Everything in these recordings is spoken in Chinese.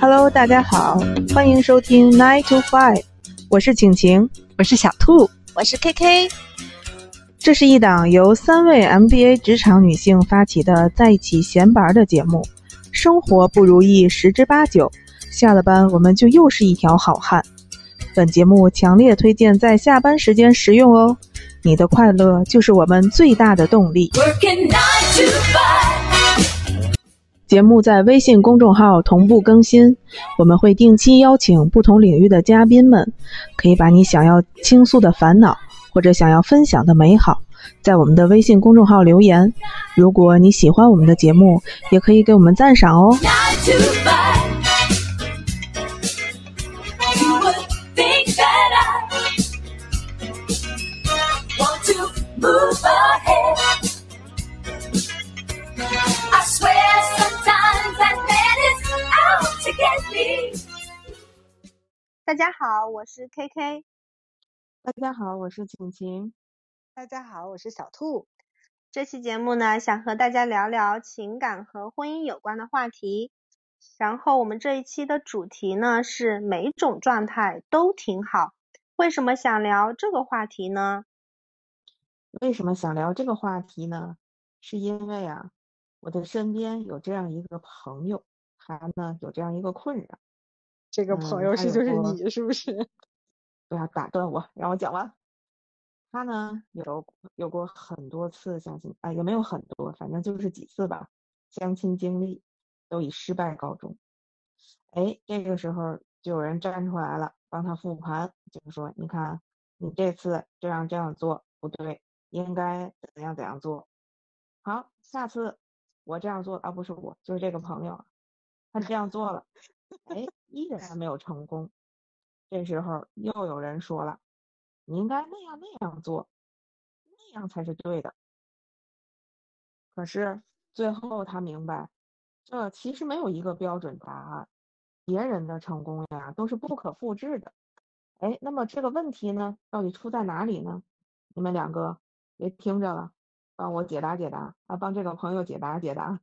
Hello，大家好，欢迎收听 Nine to Five，我是晴晴，我是小兔，我是 KK。这是一档由三位 MBA 职场女性发起的在一起闲玩的节目。生活不如意十之八九，下了班我们就又是一条好汉。本节目强烈推荐在下班时间食用哦，你的快乐就是我们最大的动力。节目在微信公众号同步更新，我们会定期邀请不同领域的嘉宾们，可以把你想要倾诉的烦恼或者想要分享的美好，在我们的微信公众号留言。如果你喜欢我们的节目，也可以给我们赞赏哦。大家好，我是 KK。大家好，我是晴晴。大家好，我是小兔。这期节目呢，想和大家聊聊情感和婚姻有关的话题。然后我们这一期的主题呢是每种状态都挺好。为什么想聊这个话题呢？为什么想聊这个话题呢？是因为啊，我的身边有这样一个朋友，他呢有这样一个困扰。这个朋友是就是你是不是？不要打断我，让我讲完。他呢有有过很多次相亲，啊，也没有很多，反正就是几次吧。相亲经历都以失败告终。哎，这个时候就有人站出来了，帮他复盘，就是说，你看你这次这样这样做不对，应该怎样怎样做。好，下次我这样做，啊，不是我，就是这个朋友，他这样做了。哎，依然没有成功。这时候又有人说了：“你应该那样那样做，那样才是对的。”可是最后他明白，这其实没有一个标准答案，别人的成功呀都是不可复制的。哎，那么这个问题呢，到底出在哪里呢？你们两个别听着了，帮我解答解答，啊，帮这个朋友解答解答。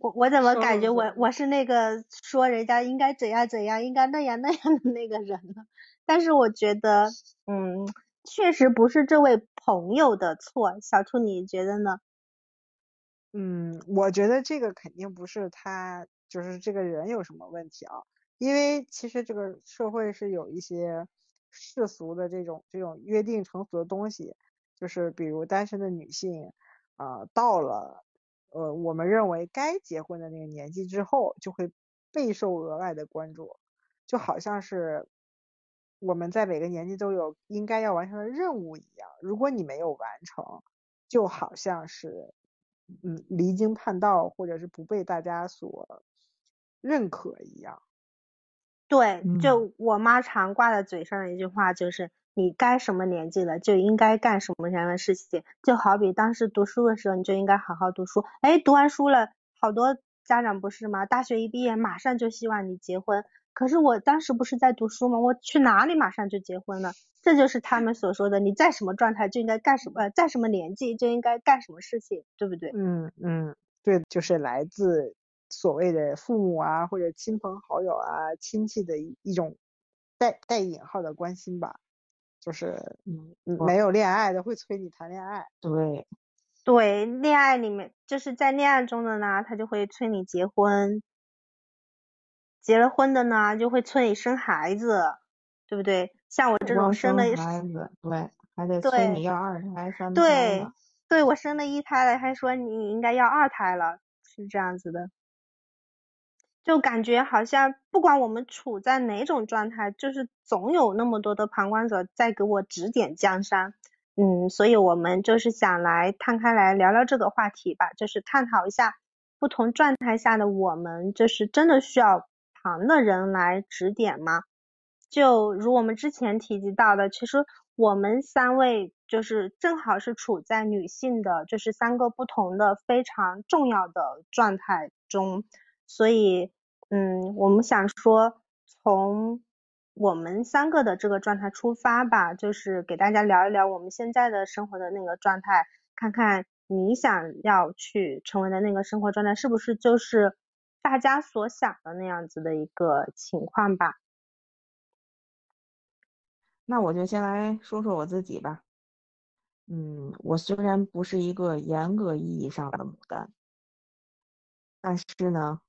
我我怎么感觉我我是那个说人家应该怎样怎样，应该那样那样的那个人呢？但是我觉得，嗯，确实不是这位朋友的错。小兔，你觉得呢？嗯，我觉得这个肯定不是他，就是这个人有什么问题啊？因为其实这个社会是有一些世俗的这种这种约定成俗的东西，就是比如单身的女性啊，到了。呃，我们认为该结婚的那个年纪之后，就会备受额外的关注，就好像是我们在每个年纪都有应该要完成的任务一样。如果你没有完成，就好像是嗯离经叛道，或者是不被大家所认可一样。对，就我妈常挂在嘴上的一句话就是。你该什么年纪了，就应该干什么样的事情。就好比当时读书的时候，你就应该好好读书。哎，读完书了，好多家长不是吗？大学一毕业，马上就希望你结婚。可是我当时不是在读书吗？我去哪里马上就结婚了？这就是他们所说的，你在什么状态就应该干什么，在什么年纪就应该干什么事情，对不对？嗯嗯，对，就是来自所谓的父母啊，或者亲朋好友啊、亲戚的一一种带带引号的关心吧。就是嗯，没有恋爱的会催你谈恋爱，对，对，恋爱里面就是在恋爱中的呢，他就会催你结婚，结了婚的呢就会催你生孩子，对不对？像我这种生了孩子，对，还得催你要二胎三胎对，对我生了一胎了，还说你应该要二胎了，是这样子的。就感觉好像不管我们处在哪种状态，就是总有那么多的旁观者在给我指点江山。嗯，所以我们就是想来摊开来聊聊这个话题吧，就是探讨一下不同状态下的我们，就是真的需要旁的人来指点吗？就如我们之前提及到的，其实我们三位就是正好是处在女性的，就是三个不同的非常重要的状态中。所以，嗯，我们想说，从我们三个的这个状态出发吧，就是给大家聊一聊我们现在的生活的那个状态，看看你想要去成为的那个生活状态是不是就是大家所想的那样子的一个情况吧。那我就先来说说我自己吧。嗯，我虽然不是一个严格意义上的牡丹，但是呢，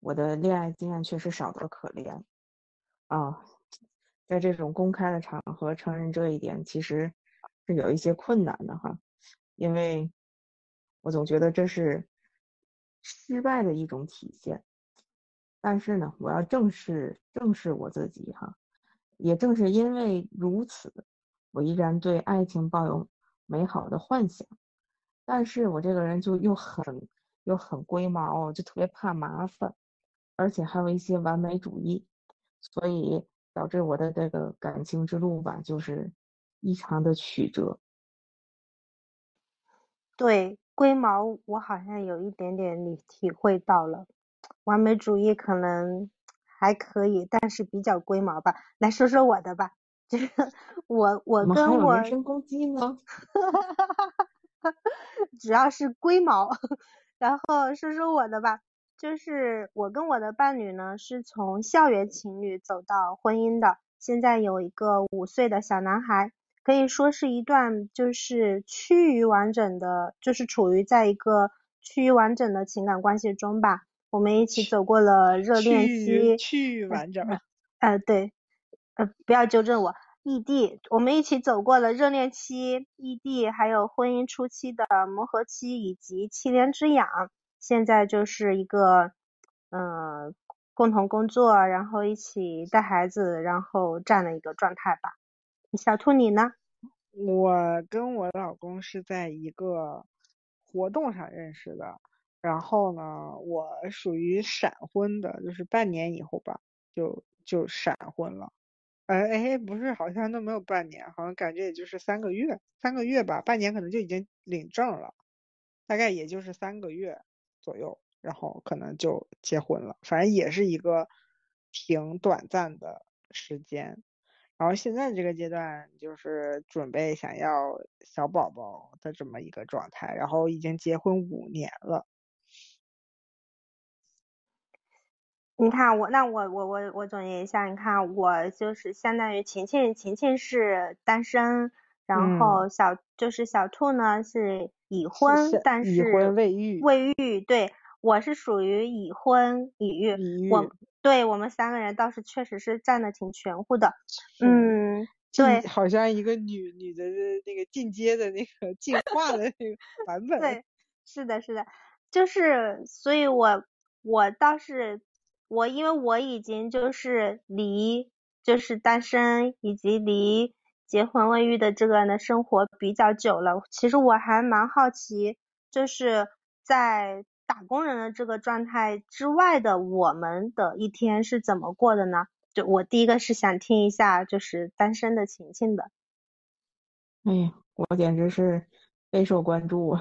我的恋爱经验确实少得可怜啊。在这种公开的场合承认这一点，其实是有一些困难的哈，因为我总觉得这是失败的一种体现。但是呢，我要正视正视我自己哈。也正是因为如此，我依然对爱情抱有美好的幻想。但是我这个人就又很又很龟毛，就特别怕麻烦，而且还有一些完美主义，所以导致我的这个感情之路吧，就是异常的曲折。对，龟毛我好像有一点点你体会到了，完美主义可能。还可以，但是比较龟毛吧。来说说我的吧，就是 我我跟我人身攻击呢，主要是龟毛。然后说说我的吧，就是我跟我的伴侣呢，是从校园情侣走到婚姻的，现在有一个五岁的小男孩，可以说是一段就是趋于完整的，就是处于在一个趋于完整的情感关系中吧。我们一起走过了热恋期，趋于完整。呃，对，呃，不要纠正我，异地。我们一起走过了热恋期、异地，还有婚姻初期的磨合期，以及七年之痒。现在就是一个，嗯，共同工作，然后一起带孩子，然后这样的一个状态吧。小兔你呢？我跟我老公是在一个活动上认识的。然后呢，我属于闪婚的，就是半年以后吧，就就闪婚了。哎哎，不是，好像都没有半年，好像感觉也就是三个月，三个月吧，半年可能就已经领证了，大概也就是三个月左右，然后可能就结婚了，反正也是一个挺短暂的时间。然后现在这个阶段就是准备想要小宝宝的这么一个状态，然后已经结婚五年了。你看我，那我我我我总结一下，你看我就是相当于晴晴，晴晴是单身，然后小就是小兔呢是已婚，但是已婚未育，未育，对我是属于已婚已育，我对我们三个人倒是确实是站的挺全乎的，嗯，对，好像一个女女的那个进阶的那个 进化的那个版本，对，是的，是的，就是所以我我倒是。我因为我已经就是离就是单身以及离结婚未育的这个的生活比较久了，其实我还蛮好奇，就是在打工人的这个状态之外的我们的一天是怎么过的呢？就我第一个是想听一下就是单身的晴晴的。哎呀，我简直是备受关注。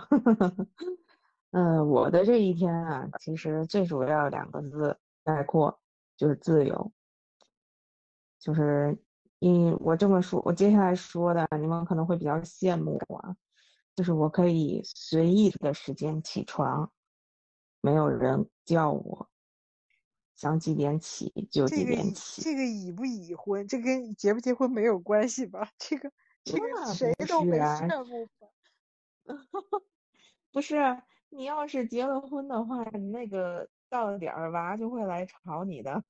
嗯，我的这一天啊，其实最主要两个字。概括就是自由，就是因我这么说，我接下来说的你们可能会比较羡慕我，就是我可以随意的时间起床，没有人叫我，想几点起就几点起。这个已不已婚，这跟结不结婚没有关系吧？这个这个谁都没羡慕吧？不是，你要是结了婚的话，你那个。到了点儿，娃就会来吵你的，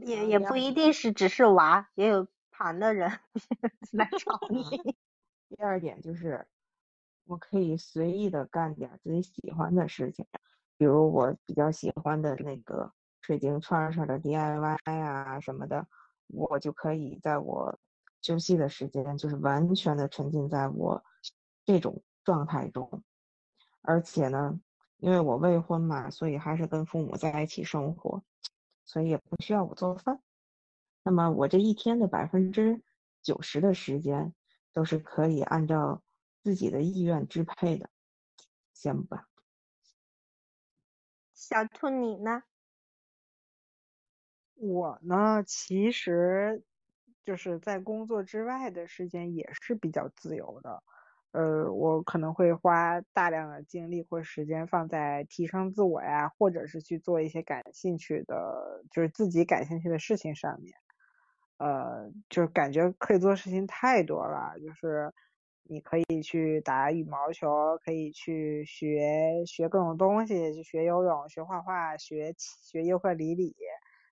也也不一定是只是娃，也有谈的人来找 你。第二点就是，我可以随意的干点自己喜欢的事情，比如我比较喜欢的那个水晶串串的 DIY 啊什么的，我就可以在我休息的时间，就是完全的沉浸在我这种状态中，而且呢。因为我未婚嘛，所以还是跟父母在一起生活，所以也不需要我做饭。那么我这一天的百分之九十的时间都是可以按照自己的意愿支配的，羡慕吧？小兔你呢？我呢，其实就是在工作之外的时间也是比较自由的。呃，我可能会花大量的精力或时间放在提升自我呀，或者是去做一些感兴趣的，就是自己感兴趣的事情上面。呃，就是感觉可以做事情太多了，就是你可以去打羽毛球，可以去学学各种东西，去学游泳、学画画、学学尤克里里，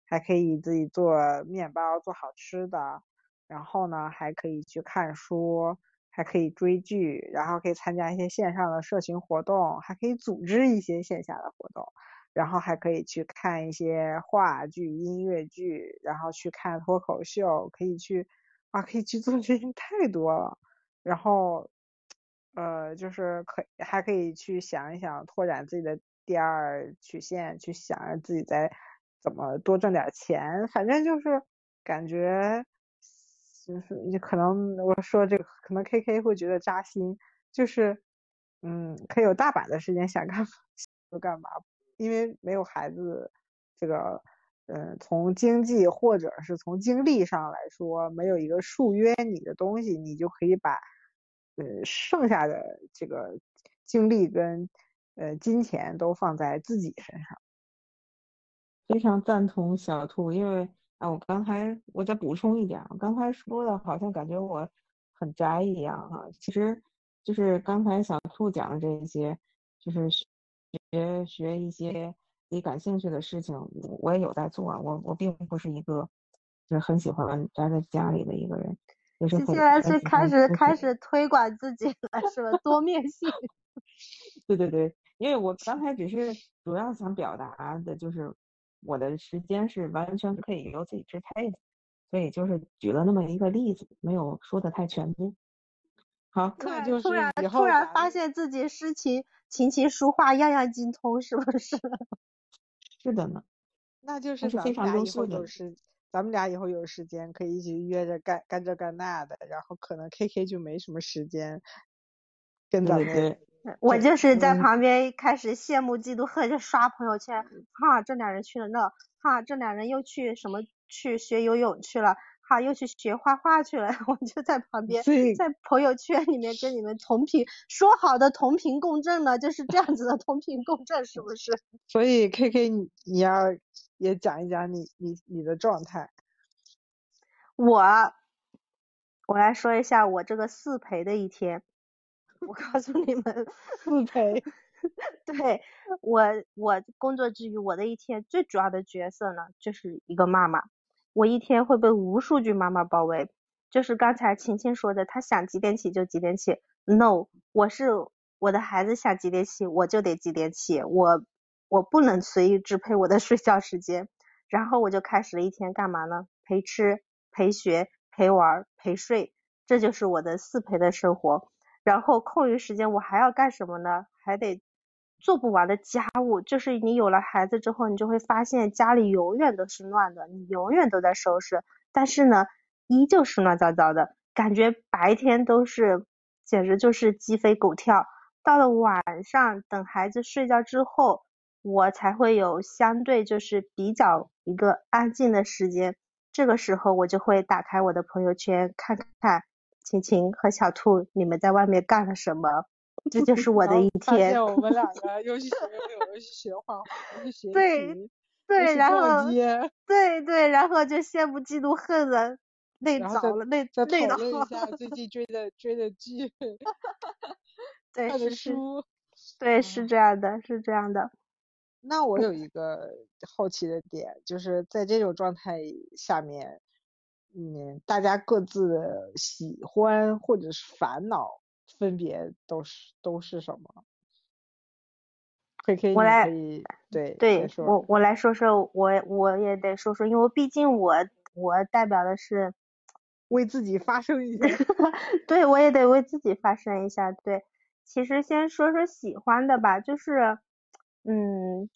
还可以自己做面包、做好吃的，然后呢，还可以去看书。还可以追剧，然后可以参加一些线上的社群活动，还可以组织一些线下的活动，然后还可以去看一些话剧、音乐剧，然后去看脱口秀，可以去啊，可以去做的事情太多了。然后呃，就是可还可以去想一想，拓展自己的第二曲线，去想着自己在怎么多挣点钱，反正就是感觉。就是你可能我说这个，可能 K K 会觉得扎心，就是，嗯，可以有大把的时间想干嘛就干嘛，因为没有孩子，这个，嗯，从经济或者是从精力上来说，没有一个束约你的东西，你就可以把，呃，剩下的这个精力跟，呃，金钱都放在自己身上。非常赞同小兔，因为。啊，我刚才我再补充一点，我刚才说的好像感觉我很宅一样哈，其实就是刚才小兔讲的这些，就是学学一些自己感兴趣的事情，我也有在做。我我并不是一个就是很喜欢宅在家里的一个人，就是现在是开始开始推广自己了，是吧？多面性。对对对，因为我刚才只是主要想表达的就是。我的时间是完全可以由自己支配的，所以就是举了那么一个例子，没有说的太全面。好，突然突然突然发现自己诗情琴棋书画样样精通，是不是？是的呢。那就是咱们俩以后有时，咱们俩以后有时间可以一起约着干干这干那的，然后可能 K K 就没什么时间跟咱们。我就是在旁边开始羡慕嫉妒恨，就刷朋友圈，哈，这俩人去了那，哈，这俩人又去什么去学游泳去了，哈，又去学画画去了，我就在旁边在朋友圈里面跟你们同频，说好的同频共振呢，就是这样子的同频共振，是不是？所以 K K 你你要也讲一讲你你你的状态。我我来说一下我这个四陪的一天。我告诉你们，不陪。对我，我工作之余，我的一天最主要的角色呢，就是一个妈妈。我一天会被无数句妈妈包围，就是刚才晴晴说的，她想几点起就几点起。No，我是我的孩子想几点起，我就得几点起，我我不能随意支配我的睡觉时间。然后我就开始了一天干嘛呢？陪吃、陪学、陪玩、陪睡，这就是我的四陪的生活。然后空余时间我还要干什么呢？还得做不完的家务。就是你有了孩子之后，你就会发现家里永远都是乱的，你永远都在收拾，但是呢，依旧是乱糟糟的，感觉白天都是简直就是鸡飞狗跳。到了晚上，等孩子睡觉之后，我才会有相对就是比较一个安静的时间。这个时候我就会打开我的朋友圈看看。晴晴和小兔，你们在外面干了什么？这就是我的一天。我们两个又去学又去学画画，又去学对对，然后对对，然后就羡慕嫉妒恨了，累着了，累累的。讨论一下最近 追的追的剧，对，看的书。对，是这样的，是这样的。那我有一个好奇的点，就是在这种状态下面。嗯，大家各自的喜欢或者是烦恼，分别都是都是什么？K K，我来，对对，我我来说说，我我也得说说，因为毕竟我我代表的是为自己发声一下，对我也得为自己发声一下。对，其实先说说喜欢的吧，就是嗯。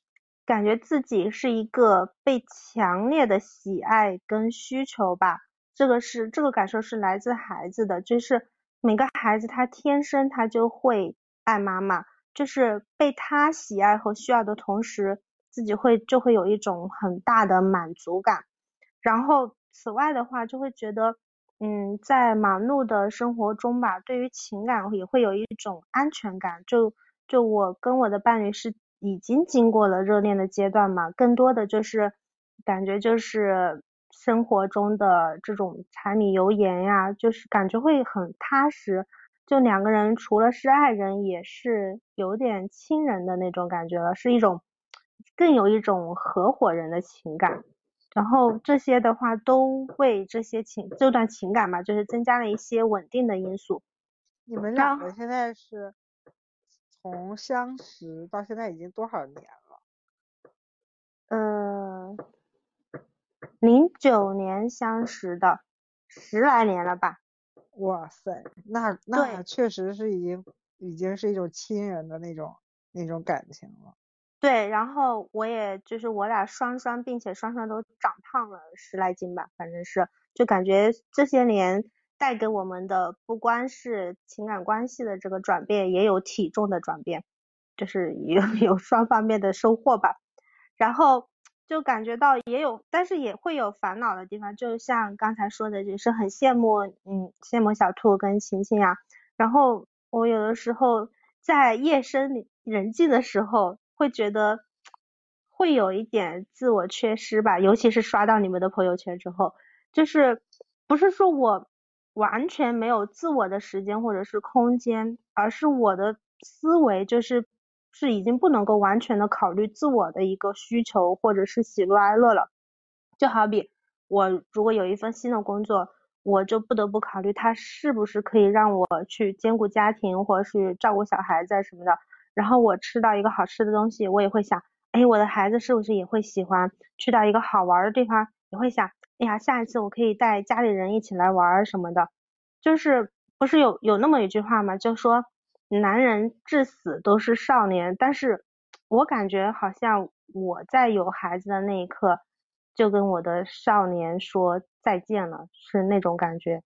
感觉自己是一个被强烈的喜爱跟需求吧，这个是这个感受是来自孩子的，就是每个孩子他天生他就会爱妈妈，就是被他喜爱和需要的同时，自己会就会有一种很大的满足感。然后此外的话，就会觉得，嗯，在忙碌的生活中吧，对于情感也会有一种安全感。就就我跟我的伴侣是已经经过了热恋的阶段嘛，更多的就是感觉就是生活中的这种柴米油盐呀，就是感觉会很踏实。就两个人除了是爱人，也是有点亲人的那种感觉了，是一种更有一种合伙人的情感。然后这些的话都为这些情这段情感嘛，就是增加了一些稳定的因素。你们两个现在是从相识到现在已经多少年了？呃，零九年相识的，十来年了吧。哇塞，那那确实是已经已经是一种亲人的那种那种感情了。对，然后我也就是我俩双双，并且双双都长胖了十来斤吧，反正是就感觉这些年带给我们的不光是情感关系的这个转变，也有体重的转变，就是有 有双方面的收获吧。然后就感觉到也有，但是也会有烦恼的地方，就像刚才说的，就是很羡慕，嗯，羡慕小兔跟晴晴呀。然后我有的时候在夜深人静的时候。会觉得会有一点自我缺失吧，尤其是刷到你们的朋友圈之后，就是不是说我完全没有自我的时间或者是空间，而是我的思维就是是已经不能够完全的考虑自我的一个需求或者是喜怒哀乐了。就好比我如果有一份新的工作，我就不得不考虑它是不是可以让我去兼顾家庭或者是照顾小孩子什么的。然后我吃到一个好吃的东西，我也会想，哎，我的孩子是不是也会喜欢？去到一个好玩的地方，也会想，哎呀，下一次我可以带家里人一起来玩什么的。就是不是有有那么一句话吗？就说男人至死都是少年。但是我感觉好像我在有孩子的那一刻，就跟我的少年说再见了，是那种感觉。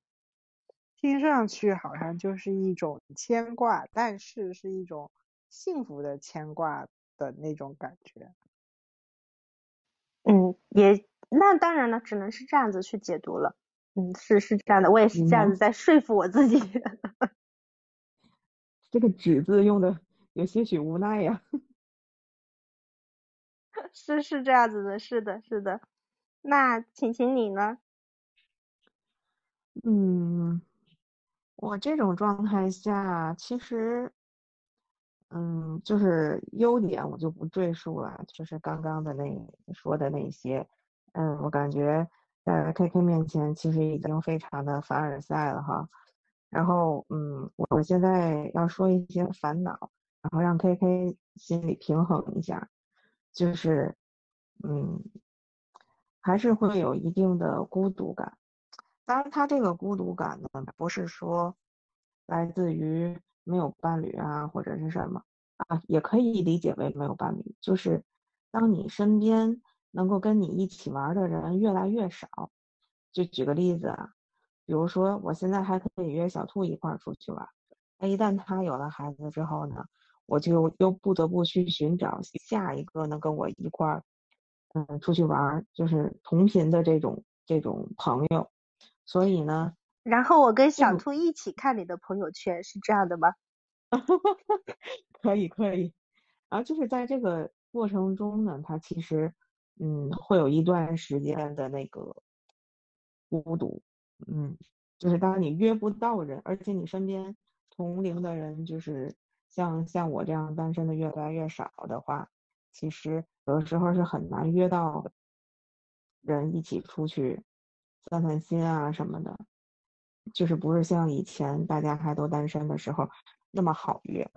听上去好像就是一种牵挂，但是是一种。幸福的牵挂的那种感觉，嗯，也那当然了，只能是这样子去解读了，嗯，是是这样的，我也是这样子在说服我自己。这个“纸”字用的有些许无奈呀。是是这样子的，是的，是的。那晴晴你呢？嗯，我这种状态下其实。嗯，就是优点我就不赘述了，就是刚刚的那说的那些，嗯，我感觉在 K K 面前其实已经非常的凡尔赛了哈。然后，嗯，我现在要说一些烦恼，然后让 K K 心里平衡一下，就是，嗯，还是会有一定的孤独感。当然，他这个孤独感呢，不是说来自于。没有伴侣啊，或者是什么啊，也可以理解为没有伴侣。就是当你身边能够跟你一起玩的人越来越少，就举个例子啊，比如说我现在还可以约小兔一块儿出去玩，那一旦他有了孩子之后呢，我就又不得不去寻找下一个能跟我一块儿嗯出去玩，就是同频的这种这种朋友。所以呢。然后我跟小兔一起看你的朋友圈，是这样的吗？可 以可以，然后就是在这个过程中呢，他其实嗯会有一段时间的那个孤独，嗯，就是当你约不到人，而且你身边同龄的人就是像像我这样单身的越来越少的话，其实有的时候是很难约到人一起出去散散心啊什么的。就是不是像以前大家还都单身的时候那么好约，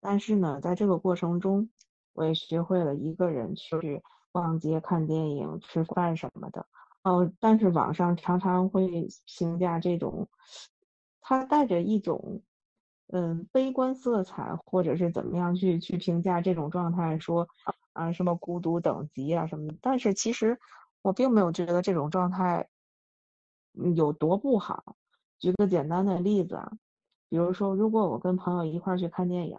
但是呢，在这个过程中，我也学会了一个人去逛街、看电影、吃饭什么的。哦，但是网上常常会评价这种，它带着一种嗯悲观色彩，或者是怎么样去去评价这种状态，说啊什么孤独等级啊什么的。但是其实我并没有觉得这种状态有多不好。举个简单的例子啊，比如说，如果我跟朋友一块去看电影，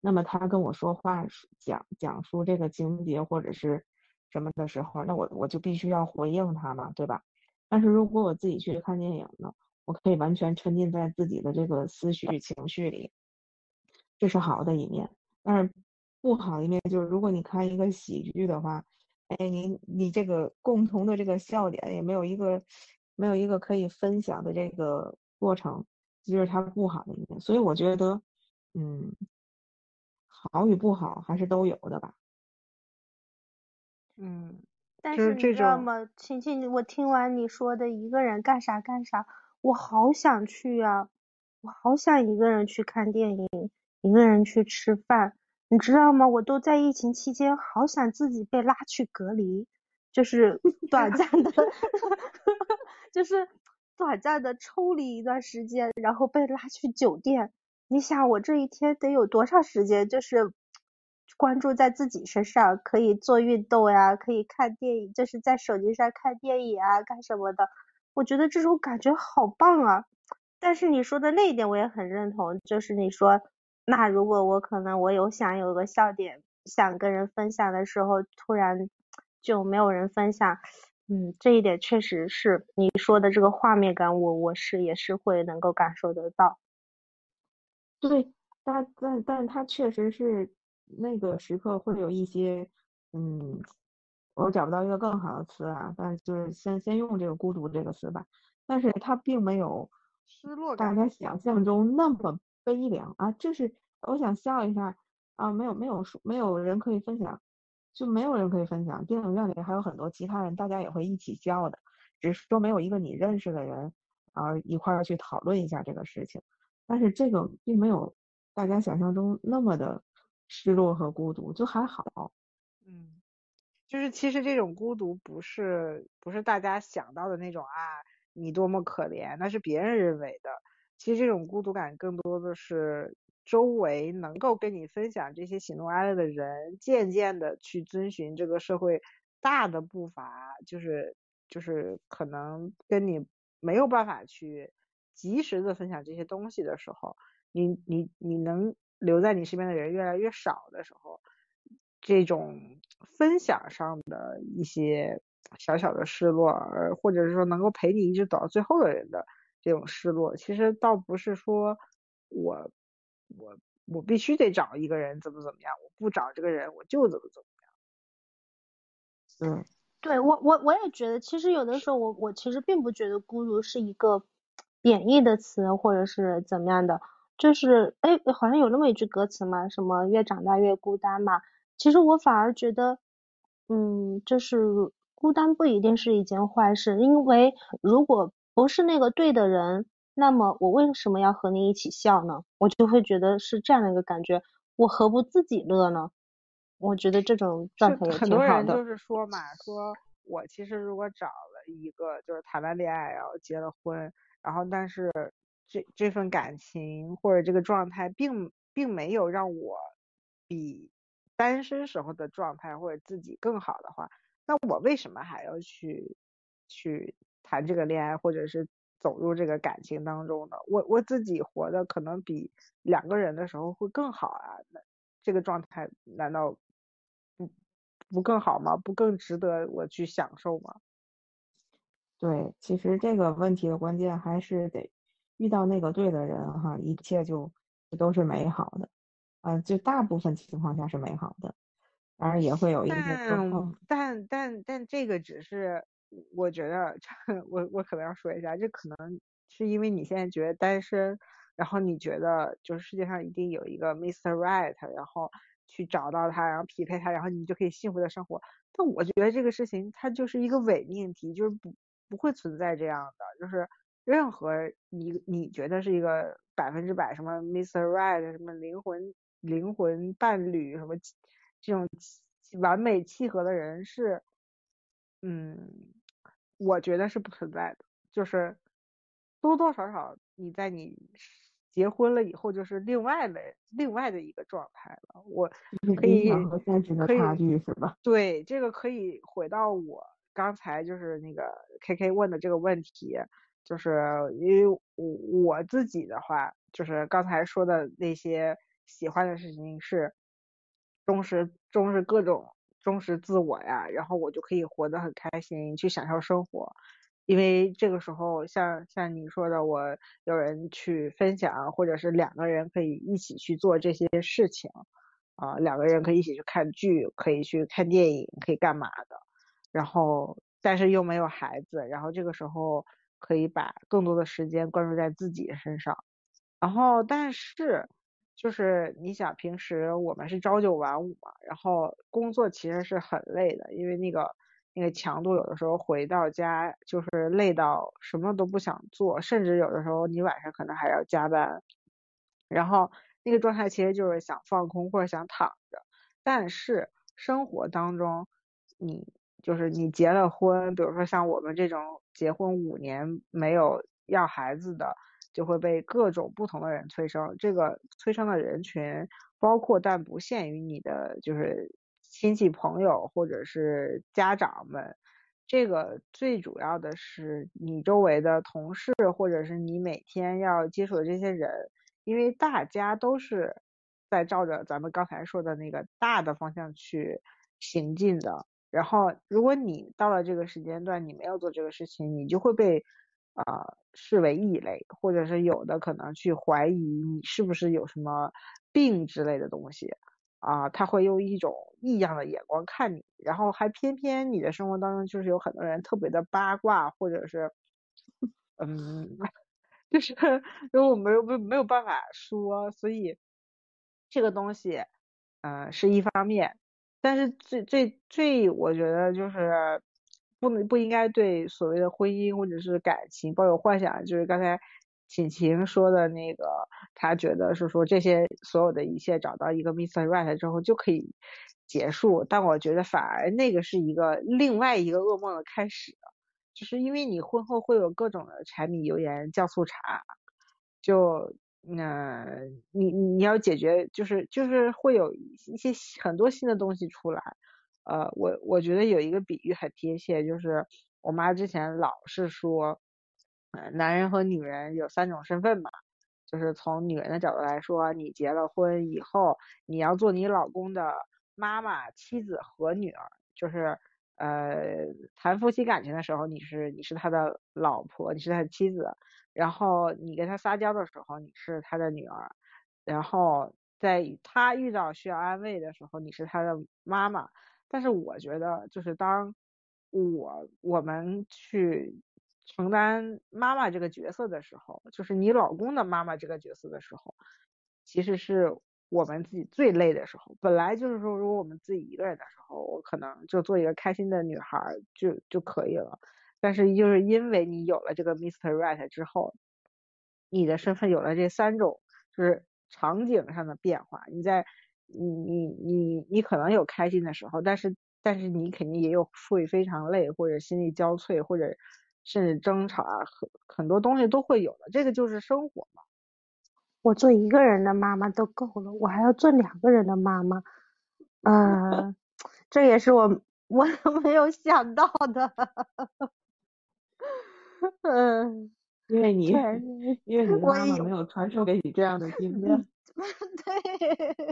那么他跟我说话讲讲述这个情节或者是什么的时候，那我我就必须要回应他嘛，对吧？但是如果我自己去看电影呢，我可以完全沉浸在自己的这个思绪情绪里，这是好的一面。但是不好的一面就是，如果你看一个喜剧的话，哎，你你这个共同的这个笑点也没有一个没有一个可以分享的这个过程，就是它不好的一面。所以我觉得，嗯，好与不好还是都有的吧。嗯，但是你知道吗，晴晴，我听完你说的一个人干啥干啥，我好想去呀，我好想一个人去看电影，一个人去吃饭，你知道吗？我都在疫情期间，好想自己被拉去隔离，就是 短暂的，就是短暂的抽离一段时间，然后被拉去酒店。你想我这一天得有多少时间？就是。关注在自己身上，可以做运动呀，可以看电影，就是在手机上看电影啊，干什么的？我觉得这种感觉好棒啊！但是你说的那一点我也很认同，就是你说，那如果我可能我有想有个笑点，想跟人分享的时候，突然就没有人分享，嗯，这一点确实是你说的这个画面感，我我是也是会能够感受得到。对，但但但他确实是。那个时刻会有一些，嗯，我找不到一个更好的词啊，但就是先先用这个孤独这个词吧。但是它并没有失落大家想象中那么悲凉啊。这是我想笑一下啊，没有没有说没有人可以分享，就没有人可以分享。电影院里还有很多其他人，大家也会一起笑的，只是说没有一个你认识的人啊一块儿去讨论一下这个事情。但是这个并没有大家想象中那么的。失落和孤独就还好，嗯，就是其实这种孤独不是不是大家想到的那种啊，你多么可怜，那是别人认为的。其实这种孤独感更多的是周围能够跟你分享这些喜怒哀乐的人，渐渐的去遵循这个社会大的步伐，就是就是可能跟你没有办法去及时的分享这些东西的时候，你你你能。留在你身边的人越来越少的时候，这种分享上的一些小小的失落，而或者是说能够陪你一直走到最后的人的这种失落，其实倒不是说我我我必须得找一个人怎么怎么样，我不找这个人我就怎么怎么样。嗯，对我我我也觉得，其实有的时候我我其实并不觉得孤独是一个贬义的词，或者是怎么样的。就是哎，好像有那么一句歌词嘛，什么越长大越孤单嘛。其实我反而觉得，嗯，就是孤单不一定是一件坏事，因为如果不是那个对的人，那么我为什么要和你一起笑呢？我就会觉得是这样的一个感觉，我何不自己乐呢？我觉得这种状态也挺好的。很多人就是说嘛，说我其实如果找了一个，就是谈了恋爱，然后结了婚，然后但是。这这份感情或者这个状态，并并没有让我比单身时候的状态或者自己更好的话，那我为什么还要去去谈这个恋爱，或者是走入这个感情当中呢？我我自己活的可能比两个人的时候会更好啊，那这个状态难道不不更好吗？不更值得我去享受吗？对，其实这个问题的关键还是得。遇到那个对的人哈，一切就都是美好的，啊，就大部分情况下是美好的，当然也会有一些但但但但这个只是我觉得，我我可能要说一下，这可能是因为你现在觉得单身，然后你觉得就是世界上一定有一个 Mr. Right，然后去找到他，然后匹配他，然后你就可以幸福的生活。但我觉得这个事情它就是一个伪命题，就是不不会存在这样的，就是。任何你你觉得是一个百分之百什么 Mr. Right 什么灵魂灵魂伴侣什么这种完美契合的人是，嗯，我觉得是不存在的。就是多多少少你在你结婚了以后就是另外的另外的一个状态了。我可以可以差距是吧？对，这个可以回到我刚才就是那个 K K 问的这个问题。就是因为我我自己的话，就是刚才说的那些喜欢的事情是忠实忠实各种忠实自我呀，然后我就可以活得很开心，去享受生活。因为这个时候像像你说的，我有人去分享，或者是两个人可以一起去做这些事情，啊，两个人可以一起去看剧，可以去看电影，可以干嘛的，然后但是又没有孩子，然后这个时候可以把更多的时间关注在自己身上，然后但是就是你想平时我们是朝九晚五嘛，然后工作其实是很累的，因为那个。那个强度有的时候回到家就是累到什么都不想做，甚至有的时候你晚上可能还要加班，然后那个状态其实就是想放空或者想躺着。但是生活当中，你就是你结了婚，比如说像我们这种结婚五年没有要孩子的，就会被各种不同的人催生。这个催生的人群包括但不限于你的就是。亲戚朋友或者是家长们，这个最主要的是你周围的同事或者是你每天要接触的这些人，因为大家都是在照着咱们刚才说的那个大的方向去行进的。然后，如果你到了这个时间段你没有做这个事情，你就会被啊视为异类，或者是有的可能去怀疑你是不是有什么病之类的东西。啊，他会用一种异样的眼光看你，然后还偏偏你的生活当中就是有很多人特别的八卦，或者是，嗯，就是因为我没有没没有办法说，所以这个东西，嗯，是一方面，但是最最最，我觉得就是不能不应该对所谓的婚姻或者是感情抱有幻想，就是刚才。晴晴说的那个，他觉得是说这些所有的一切找到一个 Mr. Right 之后就可以结束，但我觉得反而那个是一个另外一个噩梦的开始，就是因为你婚后会有各种的柴米油盐酱醋茶，就嗯，你你要解决就是就是会有一些很多新的东西出来，呃，我我觉得有一个比喻很贴切，就是我妈之前老是说。男人和女人有三种身份嘛，就是从女人的角度来说，你结了婚以后，你要做你老公的妈妈、妻子和女儿，就是呃谈夫妻感情的时候，你是你是他的老婆，你是他的妻子，然后你跟他撒娇的时候，你是他的女儿，然后在他遇到需要安慰的时候，你是他的妈妈。但是我觉得，就是当我我们去。承担妈妈这个角色的时候，就是你老公的妈妈这个角色的时候，其实是我们自己最累的时候。本来就是说，如果我们自己一个人的时候，我可能就做一个开心的女孩就就可以了。但是就是因为你有了这个 Mister Right 之后，你的身份有了这三种就是场景上的变化。你在你你你你可能有开心的时候，但是但是你肯定也有会非常累或者心力交瘁或者。甚至争吵啊，很很多东西都会有的，这个就是生活嘛。我做一个人的妈妈都够了，我还要做两个人的妈妈，嗯，这也是我我没有想到的，嗯，因为你因为你妈妈没有传授给你这样的经 验。对，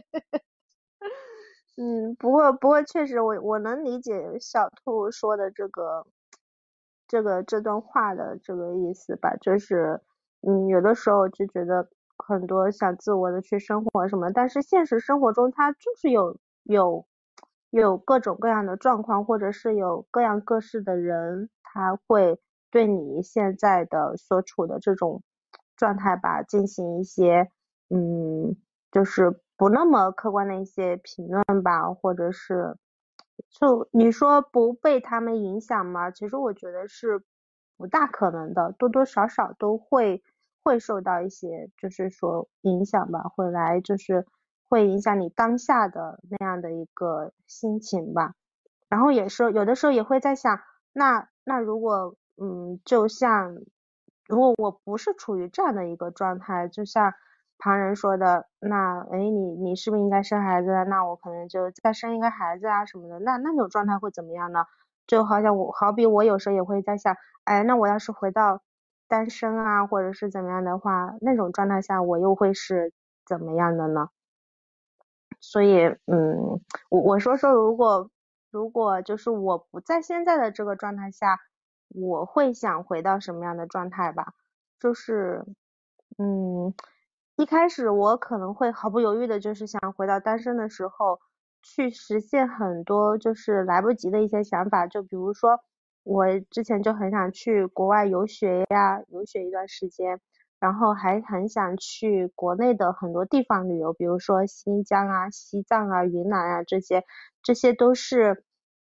嗯，不过不过确实我我能理解小兔说的这个。这个这段话的这个意思吧，就是，嗯，有的时候就觉得很多想自我的去生活什么，但是现实生活中他就是有有有各种各样的状况，或者是有各样各式的人，他会对你现在的所处的这种状态吧进行一些，嗯，就是不那么客观的一些评论吧，或者是。就你说不被他们影响吗？其实我觉得是不大可能的，多多少少都会会受到一些，就是说影响吧，会来就是会影响你当下的那样的一个心情吧。然后也是有的时候也会在想，那那如果嗯，就像如果我不是处于这样的一个状态，就像。旁人说的那，哎，你你是不是应该生孩子？那我可能就再生一个孩子啊什么的。那那种状态会怎么样呢？就好像我，好比我有时候也会在想，哎，那我要是回到单身啊，或者是怎么样的话，那种状态下我又会是怎么样的呢？所以，嗯，我我说说，如果如果就是我不在现在的这个状态下，我会想回到什么样的状态吧，就是，嗯，一开始我可能会毫不犹豫的，就是想回到单身的时候，去实现很多就是来不及的一些想法，就比如说我之前就很想去国外游学呀，游学一段时间，然后还很想去国内的很多地方旅游，比如说新疆啊、西藏啊、云南啊这些，这些都是。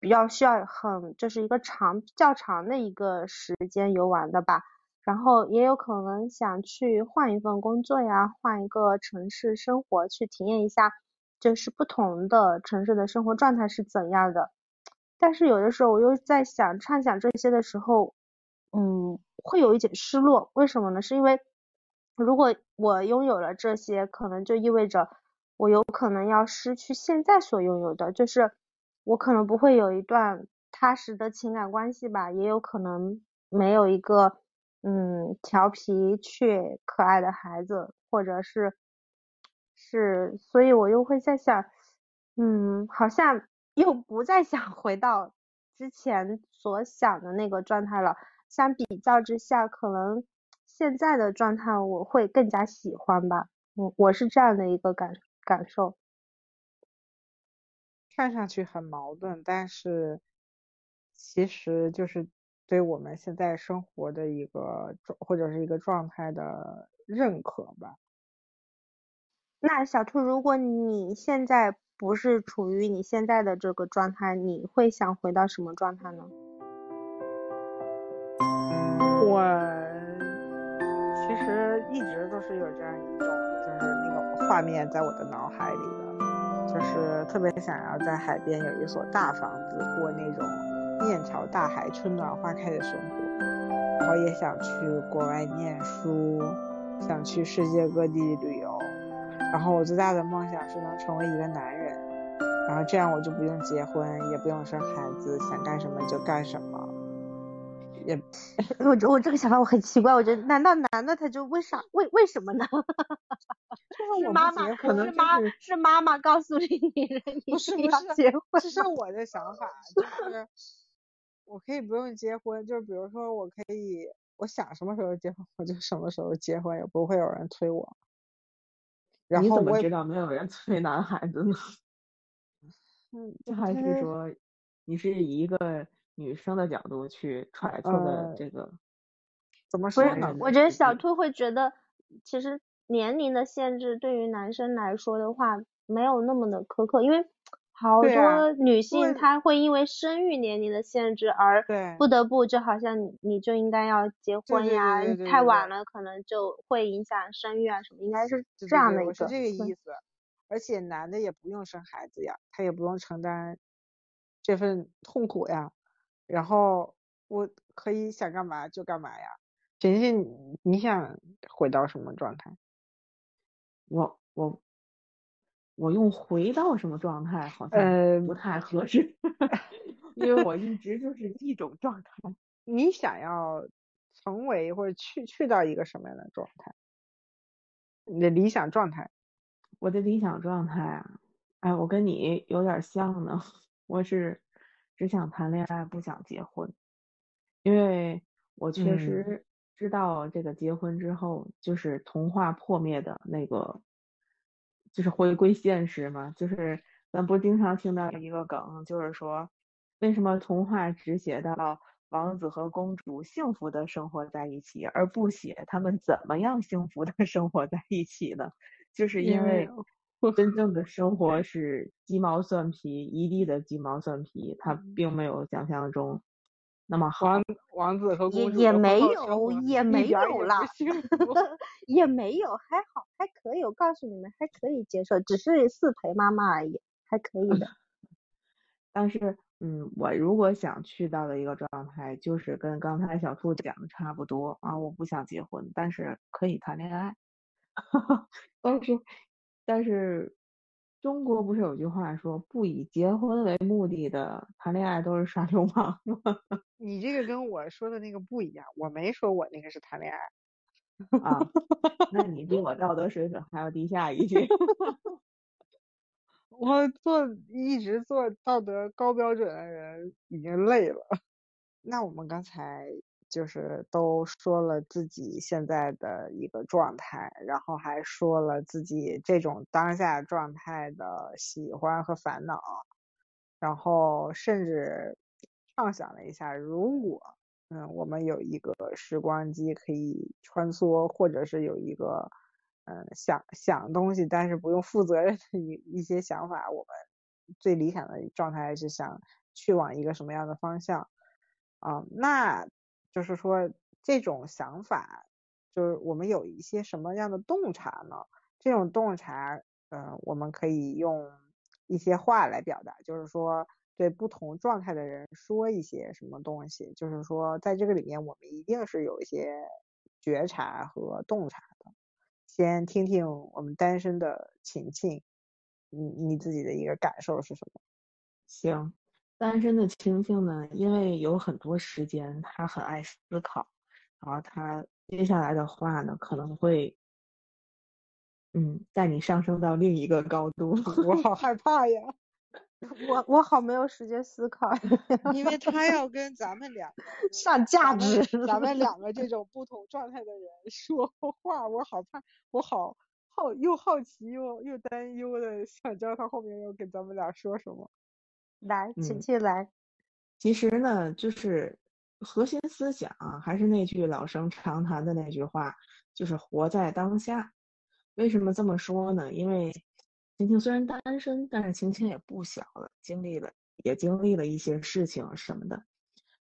比较需要很就是一个长较长的一个时间游玩的吧，然后也有可能想去换一份工作呀，换一个城市生活，去体验一下就是不同的城市的生活状态是怎样的。但是有的时候我又在想畅想这些的时候，嗯，会有一点失落。为什么呢？是因为如果我拥有了这些，可能就意味着我有可能要失去现在所拥有的，就是。我可能不会有一段踏实的情感关系吧，也有可能没有一个嗯调皮却可爱的孩子，或者是是，所以我又会在想，嗯，好像又不再想回到之前所想的那个状态了。相比较之下，可能现在的状态我会更加喜欢吧。我我是这样的一个感感受。看上去很矛盾，但是其实就是对我们现在生活的一个状或者是一个状态的认可吧。那小兔，如果你现在不是处于你现在的这个状态，你会想回到什么状态呢？我其实一直都是有这样一种，就是那个画面在我的脑海里的。就是特别想要在海边有一所大房子，过那种面朝大海、春暖花开的生活。然后也想去国外念书，想去世界各地旅游。然后我最大的梦想是能成为一个男人，然后这样我就不用结婚，也不用生孩子，想干什么就干什么。也，我我这个想法我很奇怪，我觉得难道男的他就为啥为为什么呢？是妈妈，可能是妈是妈妈告诉你女人不是不是结婚，这是我的想法，就是我可以不用结婚，就是比如说我可以我想什么时候结婚我就什么时候结婚，也不会有人催我。然后你怎么知道没有人 催男孩子呢？嗯，这还是说你是以一个。女生的角度去揣测的这个，怎么说呢？我觉得小兔会觉得，其实年龄的限制对于男生来说的话，没有那么的苛刻，因为好多女性她会因为生育年龄的限制而不得不，就好像你你就应该要结婚呀，太晚了可能就会影响生育啊什么，应该是这样的一个。是这个意思，而且男的也不用生孩子呀，他也不用承担这份痛苦呀。然后我可以想干嘛就干嘛呀，婷婷，你想回到什么状态？我我我用回到什么状态好像不太合适，因为我一直就是一种状态。你想要成为或者去去到一个什么样的状态？你的理想状态？我的理想状态啊，哎，我跟你有点像呢，我是。只想谈恋爱，不想结婚，因为我确实知道这个结婚之后就是童话破灭的那个，就是回归现实嘛。就是咱不经常听到一个梗，就是说为什么童话只写到王子和公主幸福的生活在一起，而不写他们怎么样幸福的 生活在一起呢？就是因为。真正的生活是鸡毛蒜皮，一地的鸡毛蒜皮，它并没有想象中那么好。王王子和公主也没有，也没有啦，也没有，还好，还可以。我告诉你们，还可以接受，只是四陪妈妈而已，还可以的。但是，嗯，我如果想去到的一个状态，就是跟刚才小兔讲的差不多啊，我不想结婚，但是可以谈恋爱，但是。但是中国不是有句话说不以结婚为目的的谈恋爱都是耍流氓吗？你这个跟我说的那个不一样，我没说我那个是谈恋爱啊。那你比我道德水准还要低下一些。我做一直做道德高标准的人已经累了。那我们刚才就是都说了自己现在的一个状态，然后还说了自己这种当下状态的喜欢和烦恼，然后甚至畅想了一下，如果嗯我们有一个时光机可以穿梭，或者是有一个嗯想想东西但是不用负责任的一一些想法，我们最理想的状态是想去往一个什么样的方向？啊，那就是说这种想法，就是我们有一些什么样的洞察呢？这种洞察，嗯，我们可以用一些话来表达，就是说对不同状态的人说一些什么东西，就是说在这个里面我们一定是有一些觉察和洞察的。先听听我们单身的晴晴，你你自己的一个感受是什么？行。单身的青青呢，因为有很多时间，他很爱思考，然后他接下来的话呢，可能会，嗯，带你上升到另一个高度。我好害怕呀！我我好没有时间思考，因为他要跟咱们两个 上价值，咱们两个这种不同状态的人说话，我好怕，我好好又好奇又又担忧的，想知道他后面要跟咱们俩说什么。来，请进来。其实呢，就是核心思想啊还是那句老生常谈的那句话，就是活在当下。为什么这么说呢？因为晴晴虽然单身，但是晴晴也不小了，经历了也经历了一些事情什么的。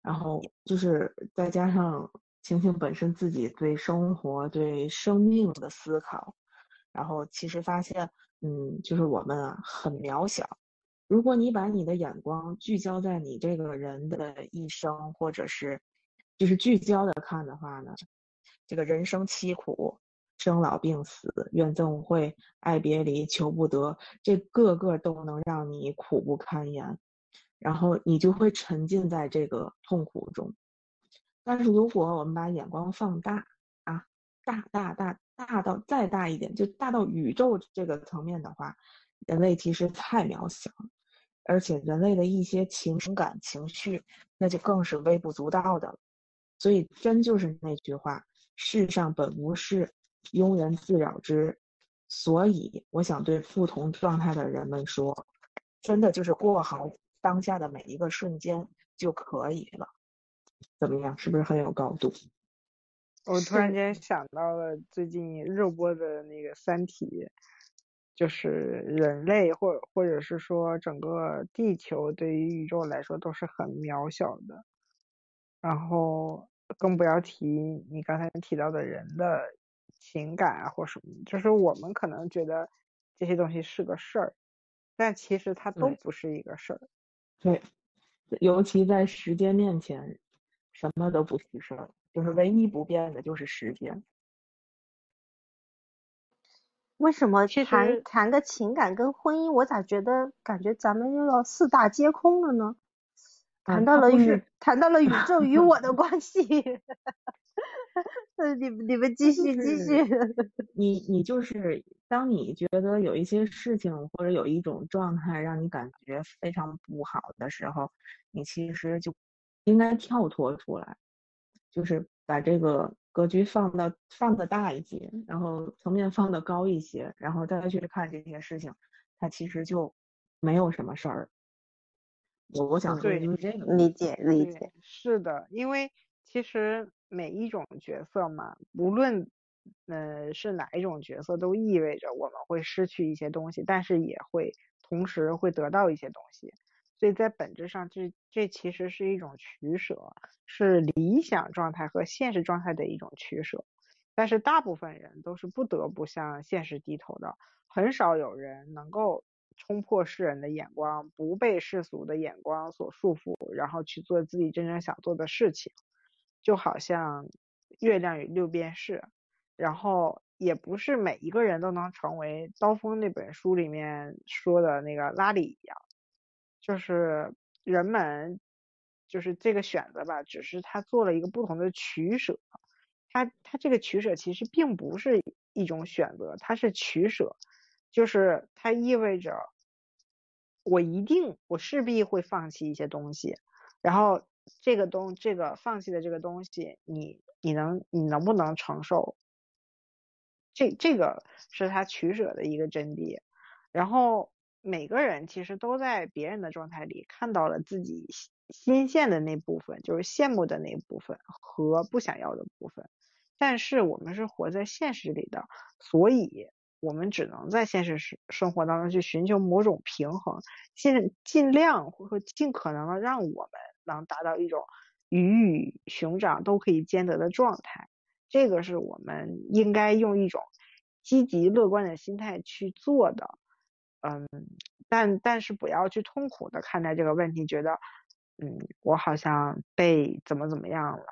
然后就是再加上晴晴本身自己对生活、对生命的思考，然后其实发现，嗯，就是我们啊很渺小。如果你把你的眼光聚焦在你这个人的一生，或者是就是聚焦的看的话呢，这个人生凄苦，生老病死，怨憎会，爱别离，求不得，这个个都能让你苦不堪言，然后你就会沉浸在这个痛苦中。但是如果我们把眼光放大啊，大大大大到再大一点，就大到宇宙这个层面的话，人类其实太渺小。而且人类的一些情感情绪，那就更是微不足道的了。所以真就是那句话：“世上本无事，庸人自扰之。”所以我想对不同状态的人们说，真的就是过好当下的每一个瞬间就可以了。怎么样？是不是很有高度？我突然间想到了最近热播的那个《三体》。就是人类，或或者是说整个地球对于宇宙来说都是很渺小的，然后更不要提你刚才提到的人的情感啊或什么，就是我们可能觉得这些东西是个事儿，但其实它都不是一个事儿。对，尤其在时间面前，什么都不是事儿，就是唯一不变的就是时间。为什么谈谈个情感跟婚姻，我咋觉得感觉咱们又要四大皆空了呢？谈到了宇，谈到了宇 宙与我的关系。你你们继续继续。你你就是当你觉得有一些事情或者有一种状态让你感觉非常不好的时候，你其实就应该跳脱出来，就是把这个。格局放的放的大一些，然后层面放的高一些，然后再去看这些事情，它其实就没有什么事儿。我我想说就是这个理解理解是的，因为其实每一种角色嘛，无论呃是哪一种角色，都意味着我们会失去一些东西，但是也会同时会得到一些东西。所以在本质上，这这其实是一种取舍，是理想状态和现实状态的一种取舍。但是大部分人都是不得不向现实低头的，很少有人能够冲破世人的眼光，不被世俗的眼光所束缚，然后去做自己真正想做的事情。就好像《月亮与六便士》，然后也不是每一个人都能成为《刀锋》那本书里面说的那个拉里一样。就是人们，就是这个选择吧，只是他做了一个不同的取舍。他他这个取舍其实并不是一种选择，它是取舍，就是它意味着我一定我势必会放弃一些东西，然后这个东这个放弃的这个东西，你你能你能不能承受？这这个是他取舍的一个真谛。然后每个人其实都在别人的状态里看到了自己新鲜的那部分，就是羡慕的那部分和不想要的部分。但是我们是活在现实里的，所以我们只能在现实生生活当中去寻求某种平衡，尽尽量或者说尽可能的让我们能达到一种鱼与熊掌都可以兼得的状态。这个是我们应该用一种积极乐观的心态去做的。嗯，但但是不要去痛苦的看待这个问题，觉得嗯，我好像被怎么怎么样了。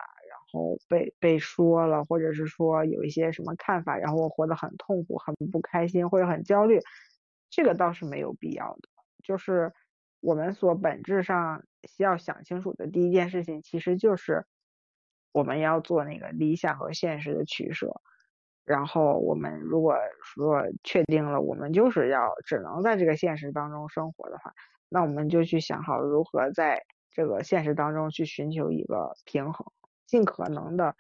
然后被被说了，或者是说有一些什么看法，然后我活得很痛苦、很不开心或者很焦虑，这个倒是没有必要的。就是我们所本质上需要想清楚的第一件事情，其实就是我们要做那个理想和现实的取舍。然后我们如果说确定了我们就是要只能在这个现实当中生活的话，那我们就去想好如何在这个现实当中去寻求一个平衡。尽可能的，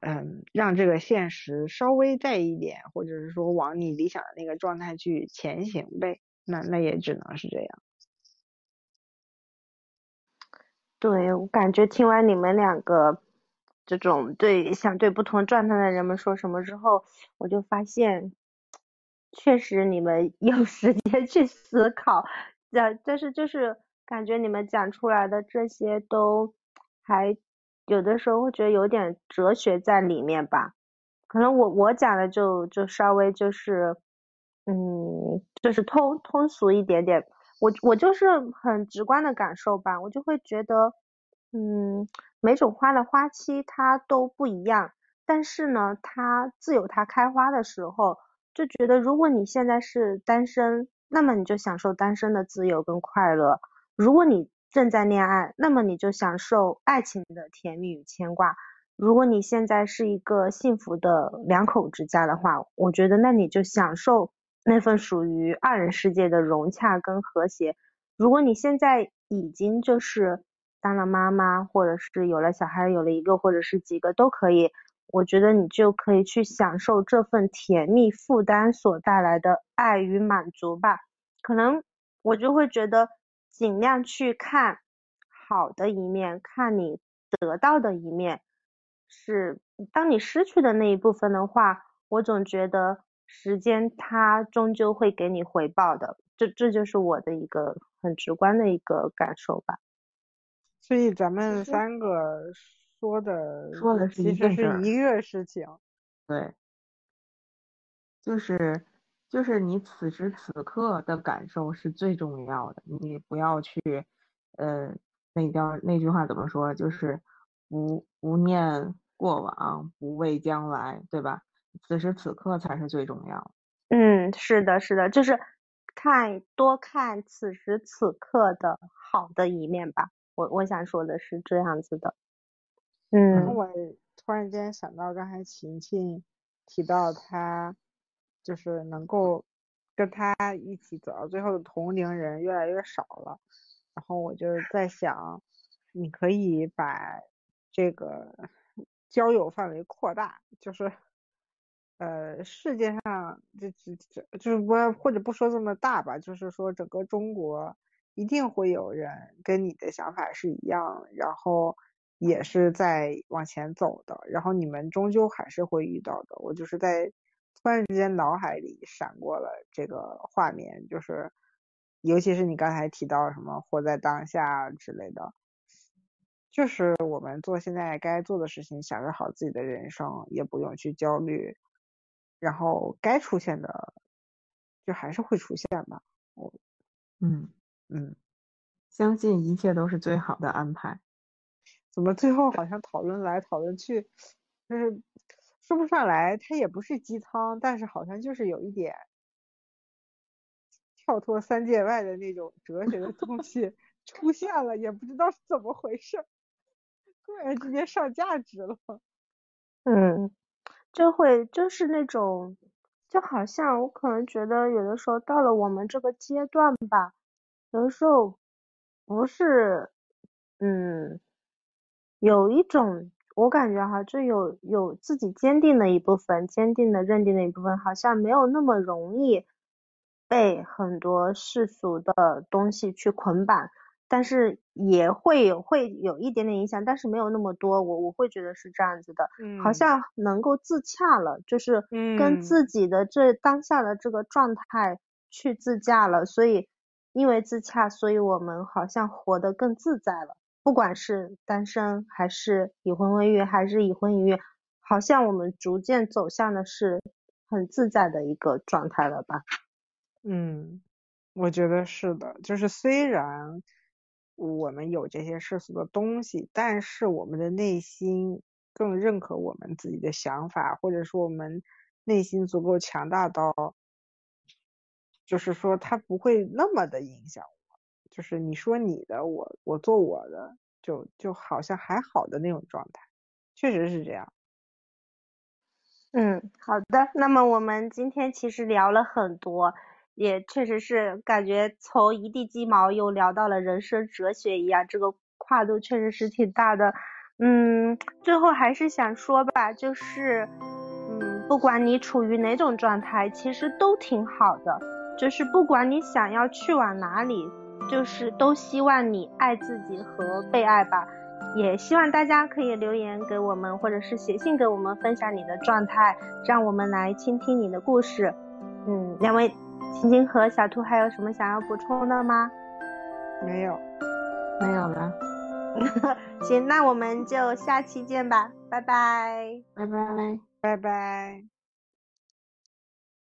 嗯，让这个现实稍微在一点，或者是说往你理想的那个状态去前行呗。那那也只能是这样。对我感觉听完你们两个这种对想对不同状态的人们说什么之后，我就发现，确实你们 有时间去思考，但但是就是感觉你们讲出来的这些都还。有的时候会觉得有点哲学在里面吧，可能我我讲的就就稍微就是，嗯，就是通通俗一点点。我我就是很直观的感受吧，我就会觉得，嗯，每种花的花期它都不一样，但是呢，它自有它开花的时候。就觉得如果你现在是单身，那么你就享受单身的自由跟快乐。如果你正在恋爱，那么你就享受爱情的甜蜜与牵挂。如果你现在是一个幸福的两口之家的话，我觉得那你就享受那份属于二人世界的融洽跟和谐。如果你现在已经就是当了妈妈，或者是有了小孩，有了一个或者是几个都可以，我觉得你就可以去享受这份甜蜜负担所带来的爱与满足吧。可能我就会觉得。尽量去看好的一面，看你得到的一面。是当你失去的那一部分的话，我总觉得时间它终究会给你回报的。这这就是我的一个很直观的一个感受吧。所以咱们三个说的说的是其实是一个事情。对，就是。就是你此时此刻的感受是最重要的，你不要去，呃，那叫那句话怎么说？就是不不念过往，不畏将来，对吧？此时此刻才是最重要。嗯，是的，是的，就是看多看此时此刻的好的一面吧。我我想说的是这样子的。嗯。我突然间想到刚才晴晴提到他。就是能够跟他一起走到最后的同龄人越来越少了，然后我就在想，你可以把这个交友范围扩大，就是呃世界上这这这就是不或者不说这么大吧，就是说整个中国一定会有人跟你的想法是一样，然后也是在往前走的，然后你们终究还是会遇到的。我就是在。突然之间，脑海里闪过了这个画面，就是，尤其是你刚才提到什么活在当下之类的，就是我们做现在该做的事情，享受好自己的人生，也不用去焦虑，然后该出现的，就还是会出现吧。我，嗯嗯，相信一切都是最好的安排。怎么最后好像讨论来讨论去，就是。说不上来，它也不是鸡汤，但是好像就是有一点跳脱三界外的那种哲学的东西 出现了，也不知道是怎么回事，突然之间上价值了。嗯，就会就是那种，就好像我可能觉得有的时候到了我们这个阶段吧，有的时候不是，嗯，有一种我感觉哈，就有有自己坚定的一部分，坚定的认定的一部分，好像没有那么容易被很多世俗的东西去捆绑。但是也会有会有一点点影响，但是没有那么多，我我会觉得是这样子的，好像能够自洽了，就是跟自己的这当下的这个状态去自洽了，所以因为自洽，所以我们好像活得更自在了，不管是单身还是已婚未育还是已婚已育，好像我们逐渐走向的是很自在的一个状态了吧？嗯，我觉得是的，就是虽然。我们有这些世俗的东西，但是我们的内心更认可我们自己的想法，或者说我们内心足够强大到，就是说他不会那么的影响我，就是你说你的，我我做我的，就就好像还好的那种状态，确实是这样。嗯，好的，那么我们今天其实聊了很多。也确实是感觉从一地鸡毛又聊到了人生哲学一样，这个跨度确实是挺大的。嗯，最后还是想说吧，就是，嗯，不管你处于哪种状态，其实都挺好的。就是不管你想要去往哪里，就是都希望你爱自己和被爱吧。也希望大家可以留言给我们，或者是写信给我们，分享你的状态，让我们来倾听你的故事。嗯，两位。青青和小兔还有什么想要补充的吗？没有，没有了。行，那我们就下期见吧，拜拜，拜拜，拜拜。